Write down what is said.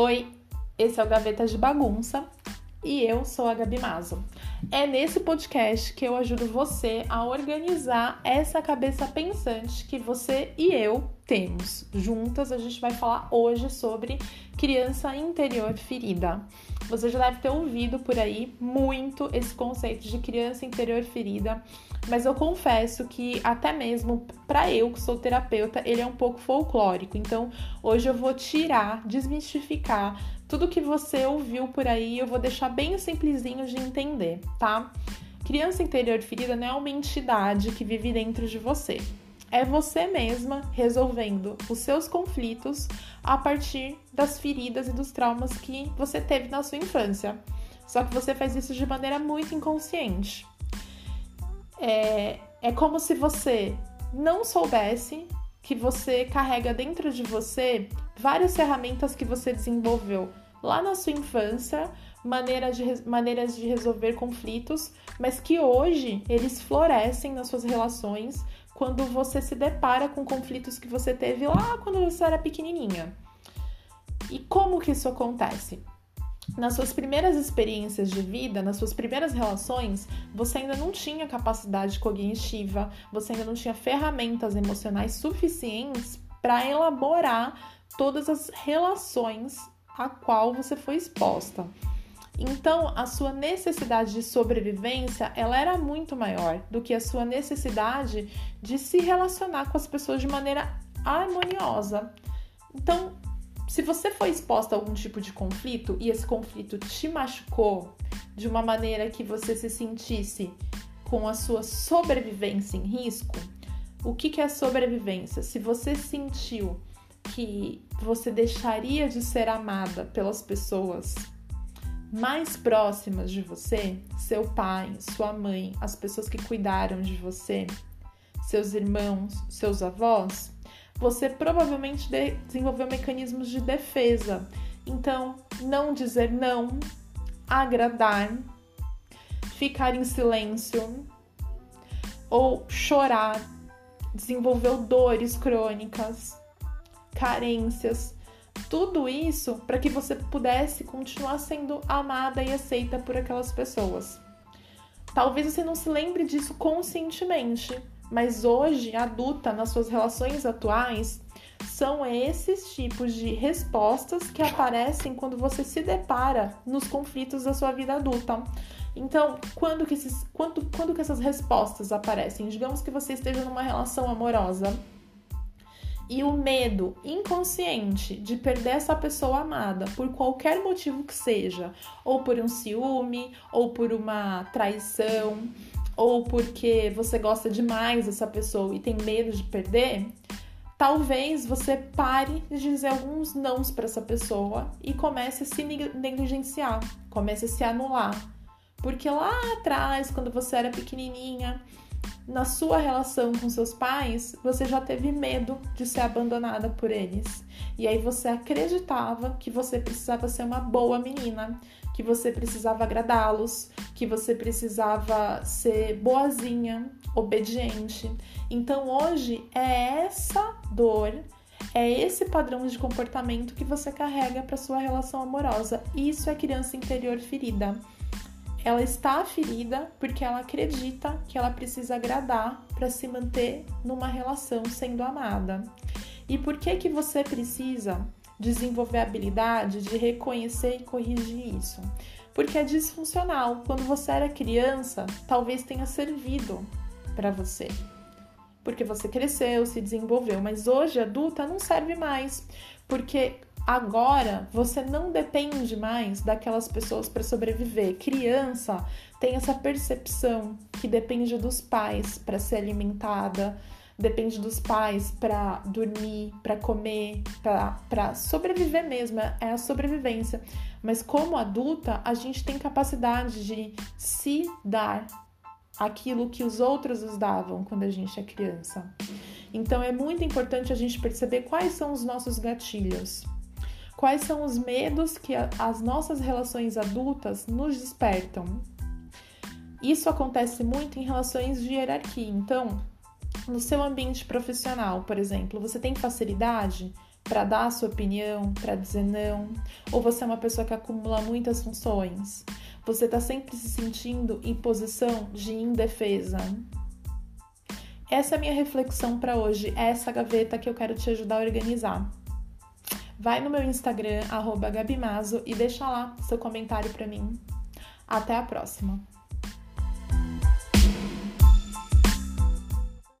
Oi, esse é o Gaveta de Bagunça e eu sou a Gabi Mazo. É nesse podcast que eu ajudo você a organizar essa cabeça pensante que você e eu temos. Juntas a gente vai falar hoje sobre criança interior ferida. Você já deve ter ouvido por aí muito esse conceito de criança interior ferida, mas eu confesso que até mesmo para eu que sou terapeuta, ele é um pouco folclórico. Então, hoje eu vou tirar, desmistificar tudo que você ouviu por aí, eu vou deixar bem simplesinho de entender, tá? Criança interior ferida não é uma entidade que vive dentro de você. É você mesma resolvendo os seus conflitos a partir das feridas e dos traumas que você teve na sua infância. Só que você faz isso de maneira muito inconsciente. É, é como se você não soubesse que você carrega dentro de você várias ferramentas que você desenvolveu lá na sua infância, de, maneiras de resolver conflitos, mas que hoje eles florescem nas suas relações quando você se depara com conflitos que você teve lá quando você era pequenininha. E como que isso acontece? nas suas primeiras experiências de vida, nas suas primeiras relações, você ainda não tinha capacidade cognitiva, você ainda não tinha ferramentas emocionais suficientes para elaborar todas as relações a qual você foi exposta. Então, a sua necessidade de sobrevivência, ela era muito maior do que a sua necessidade de se relacionar com as pessoas de maneira harmoniosa. Então, se você foi exposta a algum tipo de conflito e esse conflito te machucou de uma maneira que você se sentisse com a sua sobrevivência em risco, o que, que é sobrevivência? Se você sentiu que você deixaria de ser amada pelas pessoas mais próximas de você, seu pai, sua mãe, as pessoas que cuidaram de você, seus irmãos, seus avós, você provavelmente desenvolveu mecanismos de defesa. Então, não dizer não, agradar, ficar em silêncio ou chorar, desenvolveu dores crônicas, carências, tudo isso para que você pudesse continuar sendo amada e aceita por aquelas pessoas. Talvez você não se lembre disso conscientemente, mas hoje, adulta, nas suas relações atuais, são esses tipos de respostas que aparecem quando você se depara nos conflitos da sua vida adulta. Então, quando que, esses, quando, quando que essas respostas aparecem? Digamos que você esteja numa relação amorosa e o medo inconsciente de perder essa pessoa amada por qualquer motivo que seja, ou por um ciúme, ou por uma traição, ou porque você gosta demais dessa pessoa e tem medo de perder, talvez você pare de dizer alguns nãos para essa pessoa e comece a se negligenciar, comece a se anular. Porque lá atrás, quando você era pequenininha, na sua relação com seus pais, você já teve medo de ser abandonada por eles. E aí você acreditava que você precisava ser uma boa menina, que você precisava agradá-los, que você precisava ser boazinha, obediente. Então hoje é essa dor, é esse padrão de comportamento que você carrega para sua relação amorosa. Isso é criança interior ferida. Ela está ferida porque ela acredita que ela precisa agradar para se manter numa relação sendo amada. E por que que você precisa desenvolver a habilidade de reconhecer e corrigir isso. Porque é disfuncional. Quando você era criança, talvez tenha servido para você. Porque você cresceu, se desenvolveu, mas hoje adulta não serve mais, porque agora você não depende mais daquelas pessoas para sobreviver. Criança tem essa percepção que depende dos pais para ser alimentada, depende dos pais para dormir, para comer, para sobreviver mesmo, é a sobrevivência. Mas como adulta, a gente tem capacidade de se dar aquilo que os outros nos davam quando a gente é criança. Então é muito importante a gente perceber quais são os nossos gatilhos. Quais são os medos que as nossas relações adultas nos despertam? Isso acontece muito em relações de hierarquia. Então, no seu ambiente profissional, por exemplo, você tem facilidade para dar a sua opinião, para dizer não? Ou você é uma pessoa que acumula muitas funções? Você está sempre se sentindo em posição de indefesa? Essa é a minha reflexão para hoje, é essa gaveta que eu quero te ajudar a organizar. Vai no meu Instagram, Gabimazo, e deixa lá seu comentário para mim. Até a próxima!